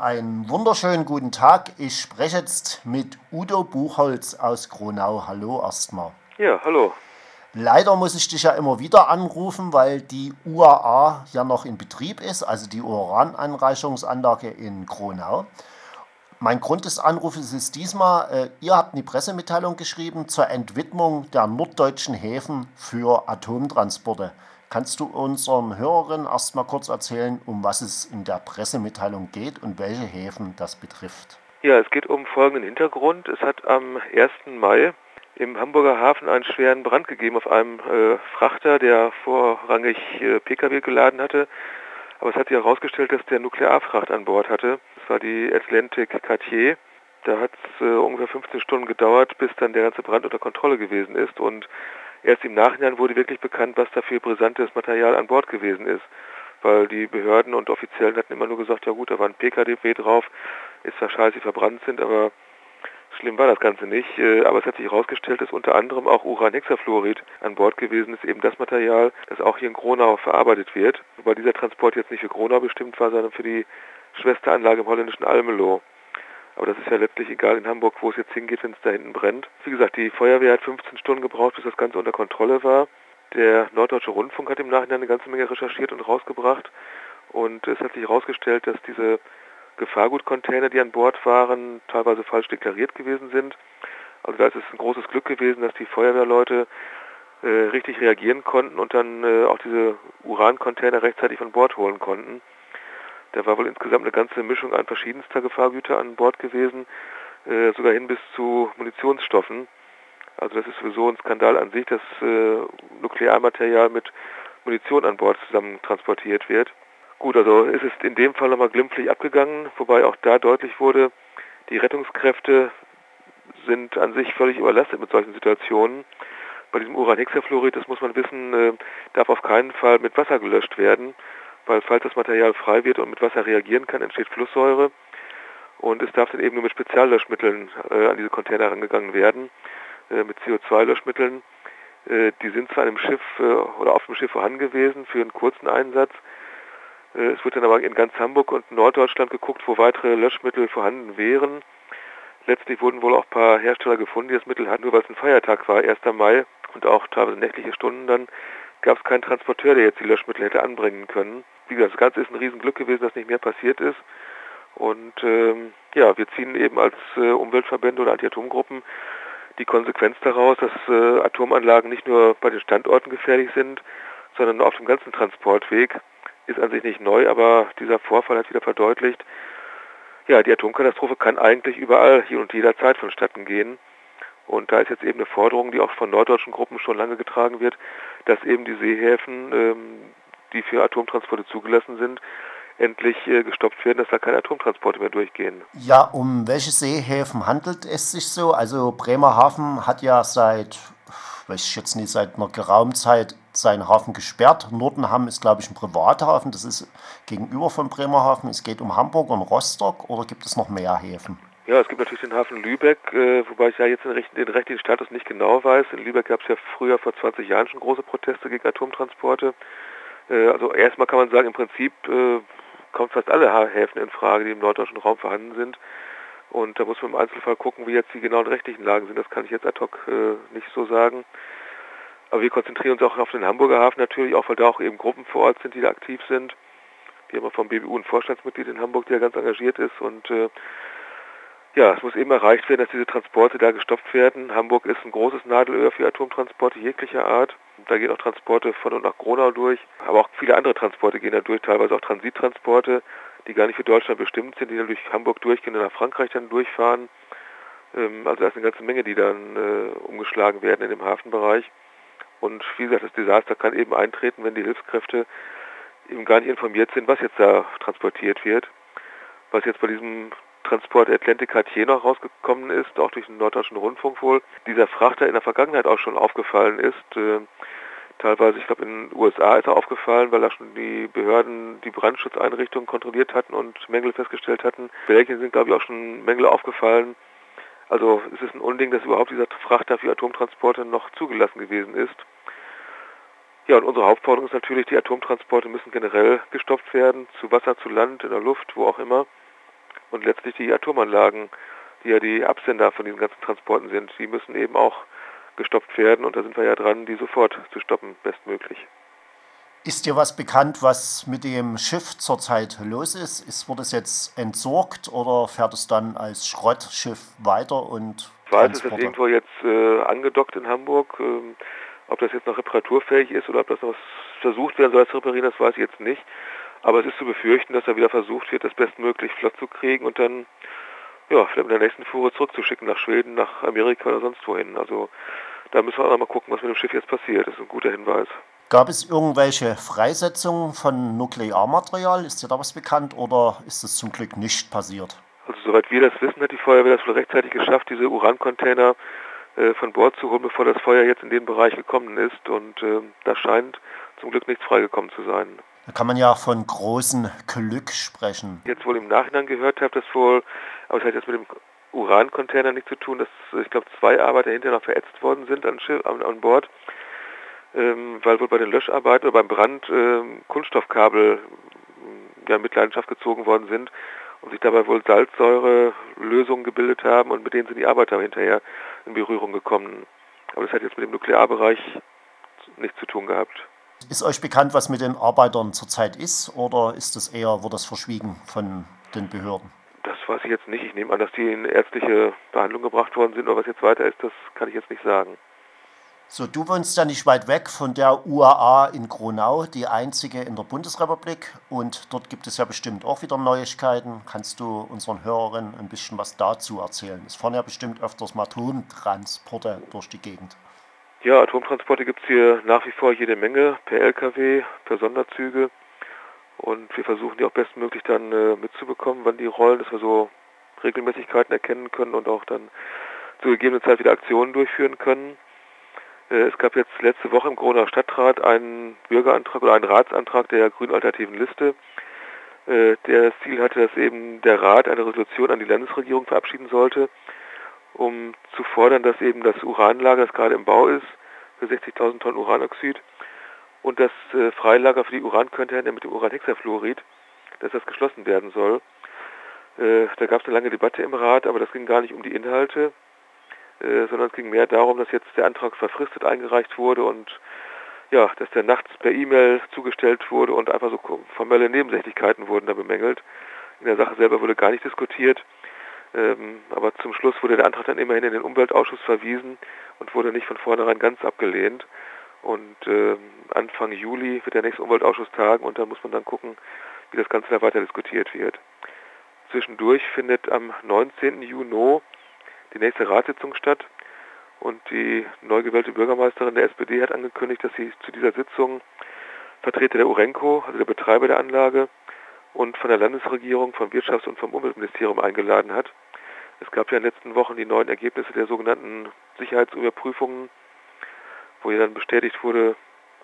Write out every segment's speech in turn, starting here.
Einen wunderschönen guten Tag. Ich spreche jetzt mit Udo Buchholz aus Kronau. Hallo erstmal. Ja, hallo. Leider muss ich dich ja immer wieder anrufen, weil die UAA ja noch in Betrieb ist, also die Urananreicherungsanlage in Kronau. Mein Grund des Anrufes ist diesmal, äh, ihr habt eine Pressemitteilung geschrieben zur Entwidmung der norddeutschen Häfen für Atomtransporte. Kannst du unseren Hörerinnen erstmal kurz erzählen, um was es in der Pressemitteilung geht und welche Häfen das betrifft? Ja, es geht um folgenden Hintergrund. Es hat am 1. Mai im Hamburger Hafen einen schweren Brand gegeben auf einem äh, Frachter, der vorrangig äh, Pkw geladen hatte. Aber es hat sich herausgestellt, dass der Nuklearfracht an Bord hatte. Das war die Atlantic Cartier. Da hat es äh, ungefähr 15 Stunden gedauert, bis dann der ganze Brand unter Kontrolle gewesen ist. Und Erst im Nachhinein wurde wirklich bekannt, was da für brisantes Material an Bord gewesen ist. Weil die Behörden und Offiziellen hatten immer nur gesagt, ja gut, da war ein PKW drauf, ist zwar scheiße, die verbrannt sind, aber schlimm war das Ganze nicht. Äh, aber es hat sich herausgestellt, dass unter anderem auch Uranhexafluorid an Bord gewesen ist, eben das Material, das auch hier in Gronau verarbeitet wird. Wobei dieser Transport jetzt nicht für Gronau bestimmt war, sondern für die Schwesteranlage im holländischen Almelo. Aber das ist ja letztlich egal in Hamburg, wo es jetzt hingeht, wenn es da hinten brennt. Wie gesagt, die Feuerwehr hat 15 Stunden gebraucht, bis das Ganze unter Kontrolle war. Der Norddeutsche Rundfunk hat im Nachhinein eine ganze Menge recherchiert und rausgebracht. Und es hat sich herausgestellt, dass diese Gefahrgutcontainer, die an Bord waren, teilweise falsch deklariert gewesen sind. Also da ist es ein großes Glück gewesen, dass die Feuerwehrleute äh, richtig reagieren konnten und dann äh, auch diese Urancontainer rechtzeitig von Bord holen konnten. Da war wohl insgesamt eine ganze Mischung an verschiedenster Gefahrgüter an Bord gewesen, äh, sogar hin bis zu Munitionsstoffen. Also das ist sowieso ein Skandal an sich, dass äh, Nuklearmaterial mit Munition an Bord zusammen transportiert wird. Gut, also ist es in dem Fall nochmal glimpflich abgegangen, wobei auch da deutlich wurde, die Rettungskräfte sind an sich völlig überlastet mit solchen Situationen. Bei diesem Uranhexafluorid, das muss man wissen, äh, darf auf keinen Fall mit Wasser gelöscht werden weil falls das Material frei wird und mit Wasser reagieren kann, entsteht Flusssäure und es darf dann eben nur mit Speziallöschmitteln äh, an diese Container herangegangen werden, äh, mit CO2-Löschmitteln. Äh, die sind zwar an einem Schiff äh, oder auf dem Schiff vorhanden gewesen für einen kurzen Einsatz. Äh, es wird dann aber in ganz Hamburg und Norddeutschland geguckt, wo weitere Löschmittel vorhanden wären. Letztlich wurden wohl auch ein paar Hersteller gefunden, die das Mittel hatten, nur weil es ein Feiertag war, 1. Mai und auch teilweise nächtliche Stunden dann gab es keinen Transporteur, der jetzt die Löschmittel hätte anbringen können. Wie gesagt, das Ganze ist ein Riesenglück gewesen, dass nicht mehr passiert ist. Und ähm, ja, wir ziehen eben als äh, Umweltverbände oder Anti-Atom-Gruppen die Konsequenz daraus, dass äh, Atomanlagen nicht nur bei den Standorten gefährlich sind, sondern auf dem ganzen Transportweg. Ist an sich nicht neu, aber dieser Vorfall hat wieder verdeutlicht, ja, die Atomkatastrophe kann eigentlich überall hier und jederzeit vonstatten gehen. Und da ist jetzt eben eine Forderung, die auch von norddeutschen Gruppen schon lange getragen wird, dass eben die Seehäfen, ähm, die für Atomtransporte zugelassen sind, endlich äh, gestoppt werden, dass da keine Atomtransporte mehr durchgehen. Ja, um welche Seehäfen handelt es sich so? Also Bremerhaven hat ja seit, weiß ich jetzt nicht, seit einer geraumen Zeit seinen Hafen gesperrt. Nordenham ist, glaube ich, ein Privathafen. Das ist gegenüber von Bremerhaven. Es geht um Hamburg und Rostock oder gibt es noch mehr Häfen? Ja, es gibt natürlich den Hafen Lübeck, äh, wobei ich ja jetzt den, den rechtlichen Status nicht genau weiß. In Lübeck gab es ja früher vor 20 Jahren schon große Proteste gegen Atomtransporte. Äh, also erstmal kann man sagen, im Prinzip äh, kommen fast alle Häfen in Frage, die im norddeutschen Raum vorhanden sind. Und da muss man im Einzelfall gucken, wie jetzt die genauen rechtlichen Lagen sind. Das kann ich jetzt ad hoc äh, nicht so sagen. Aber wir konzentrieren uns auch auf den Hamburger Hafen natürlich, auch weil da auch eben Gruppen vor Ort sind, die da aktiv sind. Wir haben vom BBU ein Vorstandsmitglied in Hamburg, der ganz engagiert ist und äh, ja, es muss eben erreicht werden, dass diese Transporte da gestoppt werden. Hamburg ist ein großes Nadelöhr für Atomtransporte jeglicher Art. Da gehen auch Transporte von und nach Gronau durch, aber auch viele andere Transporte gehen da durch, teilweise auch Transittransporte, die gar nicht für Deutschland bestimmt sind, die dann durch Hamburg durchgehen und nach Frankreich dann durchfahren. Ähm, also da ist eine ganze Menge, die dann äh, umgeschlagen werden in dem Hafenbereich. Und wie gesagt, das Desaster kann eben eintreten, wenn die Hilfskräfte eben gar nicht informiert sind, was jetzt da transportiert wird. Was jetzt bei diesem Transport Atlantic Cartier noch rausgekommen ist, auch durch den Norddeutschen Rundfunk wohl, dieser Frachter in der Vergangenheit auch schon aufgefallen ist. Äh, teilweise, ich glaube, in den USA ist er aufgefallen, weil da schon die Behörden die Brandschutzeinrichtungen kontrolliert hatten und Mängel festgestellt hatten. In Belgien sind, glaube ich, auch schon Mängel aufgefallen. Also es ist ein Unding, dass überhaupt dieser Frachter für Atomtransporte noch zugelassen gewesen ist. Ja, und unsere Hauptforderung ist natürlich, die Atomtransporte müssen generell gestoppt werden, zu Wasser, zu Land, in der Luft, wo auch immer. Und letztlich die Atomanlagen, die ja die Absender von diesen ganzen Transporten sind, die müssen eben auch gestoppt werden und da sind wir ja dran, die sofort zu stoppen, bestmöglich. Ist dir was bekannt, was mit dem Schiff zurzeit los ist? ist wurde es jetzt entsorgt oder fährt es dann als Schrottschiff weiter und Ich weiß, es ist irgendwo jetzt äh, angedockt in Hamburg. Ähm, ob das jetzt noch reparaturfähig ist oder ob das noch versucht werden soll zu reparieren, das weiß ich jetzt nicht. Aber es ist zu befürchten, dass da wieder versucht wird, das bestmöglich flott zu kriegen und dann ja, vielleicht mit der nächsten Fuhre zurückzuschicken nach Schweden, nach Amerika oder sonst wohin. Also da müssen wir auch mal gucken, was mit dem Schiff jetzt passiert. Das ist ein guter Hinweis. Gab es irgendwelche Freisetzungen von Nuklearmaterial? Ist dir da was bekannt oder ist es zum Glück nicht passiert? Also soweit wir das wissen, hat die Feuerwehr das wohl rechtzeitig geschafft, diese Urancontainer äh, von Bord zu holen, bevor das Feuer jetzt in den Bereich gekommen ist. Und äh, da scheint zum Glück nichts freigekommen zu sein. Da kann man ja von großem Glück sprechen. Jetzt wohl im Nachhinein gehört habe, dass wohl, aber es hat jetzt mit dem Urancontainer nichts zu tun, dass ich glaube zwei Arbeiter hinterher noch verätzt worden sind an, an, an Bord, ähm, weil wohl bei den Löscharbeiten oder beim Brand ähm, Kunststoffkabel ja, mit Leidenschaft gezogen worden sind und sich dabei wohl Salzsäurelösungen gebildet haben und mit denen sind die Arbeiter hinterher in Berührung gekommen. Aber das hat jetzt mit dem Nuklearbereich nichts zu tun gehabt. Ist euch bekannt, was mit den Arbeitern zurzeit ist oder ist das eher, wird das verschwiegen von den Behörden? Das weiß ich jetzt nicht. Ich nehme an, dass die in ärztliche Behandlung gebracht worden sind, aber was jetzt weiter ist, das kann ich jetzt nicht sagen. So, du wohnst ja nicht weit weg von der UAA in Gronau, die einzige in der Bundesrepublik. Und dort gibt es ja bestimmt auch wieder Neuigkeiten. Kannst du unseren Hörerinnen ein bisschen was dazu erzählen? Es fahren ja bestimmt öfters mal Tontransporte durch die Gegend. Ja, Atomtransporte gibt es hier nach wie vor jede Menge, per Lkw, per Sonderzüge. Und wir versuchen die auch bestmöglich dann äh, mitzubekommen, wann die rollen, dass wir so Regelmäßigkeiten erkennen können und auch dann zu gegebener Zeit wieder Aktionen durchführen können. Äh, es gab jetzt letzte Woche im Gronauer Stadtrat einen Bürgerantrag oder einen Ratsantrag der Grünen Alternativen Liste, äh, der das Ziel hatte, dass eben der Rat eine Resolution an die Landesregierung verabschieden sollte, um zu fordern, dass eben das Uranlager, das gerade im Bau ist, für 60.000 Tonnen Uranoxid und das äh, Freilager für die Urancontainer mit dem Uranhexafluorid, dass das geschlossen werden soll. Äh, da gab es eine lange Debatte im Rat, aber das ging gar nicht um die Inhalte, äh, sondern es ging mehr darum, dass jetzt der Antrag verfristet eingereicht wurde und ja, dass der nachts per E-Mail zugestellt wurde und einfach so formelle Nebensächlichkeiten wurden da bemängelt. In der Sache selber wurde gar nicht diskutiert. Ähm, aber zum Schluss wurde der Antrag dann immerhin in den Umweltausschuss verwiesen und wurde nicht von vornherein ganz abgelehnt. Und äh, Anfang Juli wird der nächste Umweltausschuss tagen und da muss man dann gucken, wie das Ganze da weiter diskutiert wird. Zwischendurch findet am 19. Juni die nächste Ratssitzung statt und die neu gewählte Bürgermeisterin der SPD hat angekündigt, dass sie zu dieser Sitzung Vertreter der Urenco, also der Betreiber der Anlage, und von der Landesregierung, vom Wirtschafts- und vom Umweltministerium eingeladen hat. Es gab ja in den letzten Wochen die neuen Ergebnisse der sogenannten Sicherheitsüberprüfungen, wo ja dann bestätigt wurde,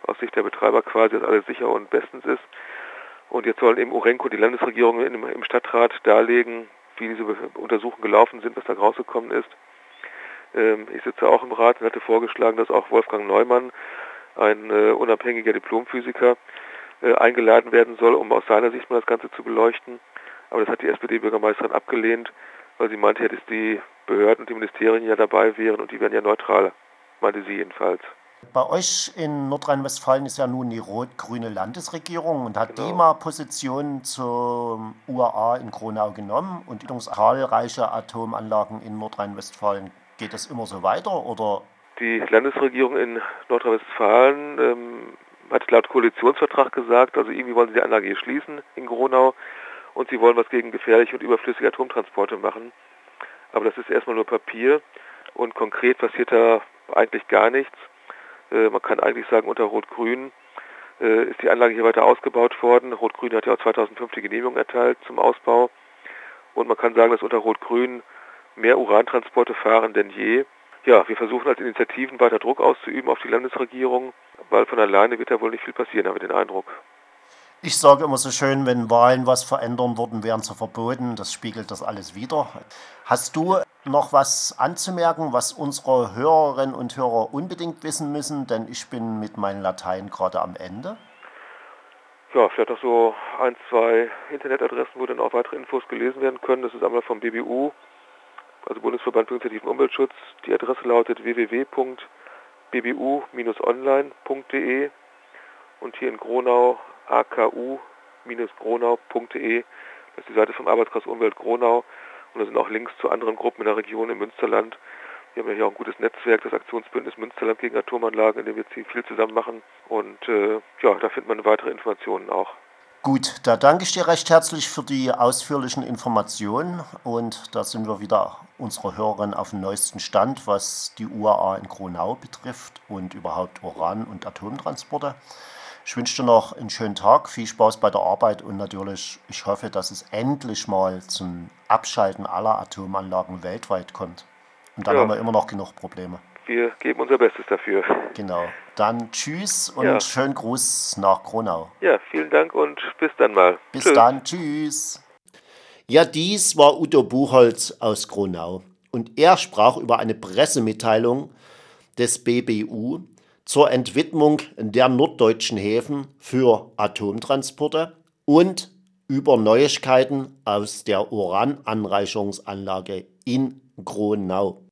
aus Sicht der Betreiber quasi, dass alles sicher und bestens ist. Und jetzt sollen eben Urenco, die Landesregierung im Stadtrat darlegen, wie diese Untersuchungen gelaufen sind, was da rausgekommen ist. Ähm, ich sitze auch im Rat und hatte vorgeschlagen, dass auch Wolfgang Neumann, ein äh, unabhängiger Diplomphysiker, äh, eingeladen werden soll, um aus seiner Sicht mal das Ganze zu beleuchten. Aber das hat die SPD-Bürgermeisterin abgelehnt, weil sie meinte, dass die Behörden und die Ministerien ja dabei wären und die wären ja neutral, meinte sie jedenfalls. Bei euch in Nordrhein-Westfalen ist ja nun die rot-grüne Landesregierung und hat genau. die mal Position zum UAA in Kronau genommen und zahlreiche Atomanlagen in Nordrhein-Westfalen. Geht das immer so weiter oder? Die Landesregierung in Nordrhein-Westfalen ähm, hat laut Koalitionsvertrag gesagt, also irgendwie wollen sie die Anlage hier schließen in Gronau und sie wollen was gegen gefährliche und überflüssige Atomtransporte machen. Aber das ist erstmal nur Papier und konkret passiert da eigentlich gar nichts. Äh, man kann eigentlich sagen, unter Rot-Grün äh, ist die Anlage hier weiter ausgebaut worden. Rot-Grün hat ja auch 2005 die Genehmigung erteilt zum Ausbau. Und man kann sagen, dass unter Rot-Grün mehr Urantransporte fahren denn je. Ja, wir versuchen als Initiativen weiter Druck auszuüben auf die Landesregierung, weil von alleine wird da wohl nicht viel passieren, habe ich den Eindruck. Ich sage immer so schön, wenn Wahlen was verändern würden, wären sie verboten. Das spiegelt das alles wieder. Hast du noch was anzumerken, was unsere Hörerinnen und Hörer unbedingt wissen müssen? Denn ich bin mit meinem Latein gerade am Ende. ja, vielleicht noch so ein, zwei Internetadressen, wo dann auch weitere Infos gelesen werden können. Das ist einmal vom BBU, also Bundesverband für Initiativen Umweltschutz. Die Adresse lautet www.bbu-online.de und hier in Gronau aku-gronau.de. Das ist die Seite vom Arbeitskreis Umwelt Gronau und da sind auch Links zu anderen Gruppen in der Region im Münsterland. Wir haben ja hier auch ein gutes Netzwerk, das Aktionsbündnis Münsterland gegen Atomanlagen, in dem wir viel zusammen machen. Und äh, ja, da findet man weitere Informationen auch. Gut, da danke ich dir recht herzlich für die ausführlichen Informationen und da sind wir wieder unsere Hörerin auf dem neuesten Stand, was die UAA in Gronau betrifft und überhaupt Uran- und Atomtransporte. Ich wünsche dir noch einen schönen Tag, viel Spaß bei der Arbeit und natürlich, ich hoffe, dass es endlich mal zum Abschalten aller Atomanlagen weltweit kommt. Und dann ja. haben wir immer noch genug Probleme. Wir geben unser Bestes dafür. Genau. Dann tschüss und ja. schönen Gruß nach Kronau. Ja, vielen Dank und bis dann mal. Bis tschüss. dann. Tschüss. Ja, dies war Udo Buchholz aus Kronau. Und er sprach über eine Pressemitteilung des BBU zur Entwidmung der norddeutschen Häfen für Atomtransporte und über Neuigkeiten aus der Urananreicherungsanlage in Gronau.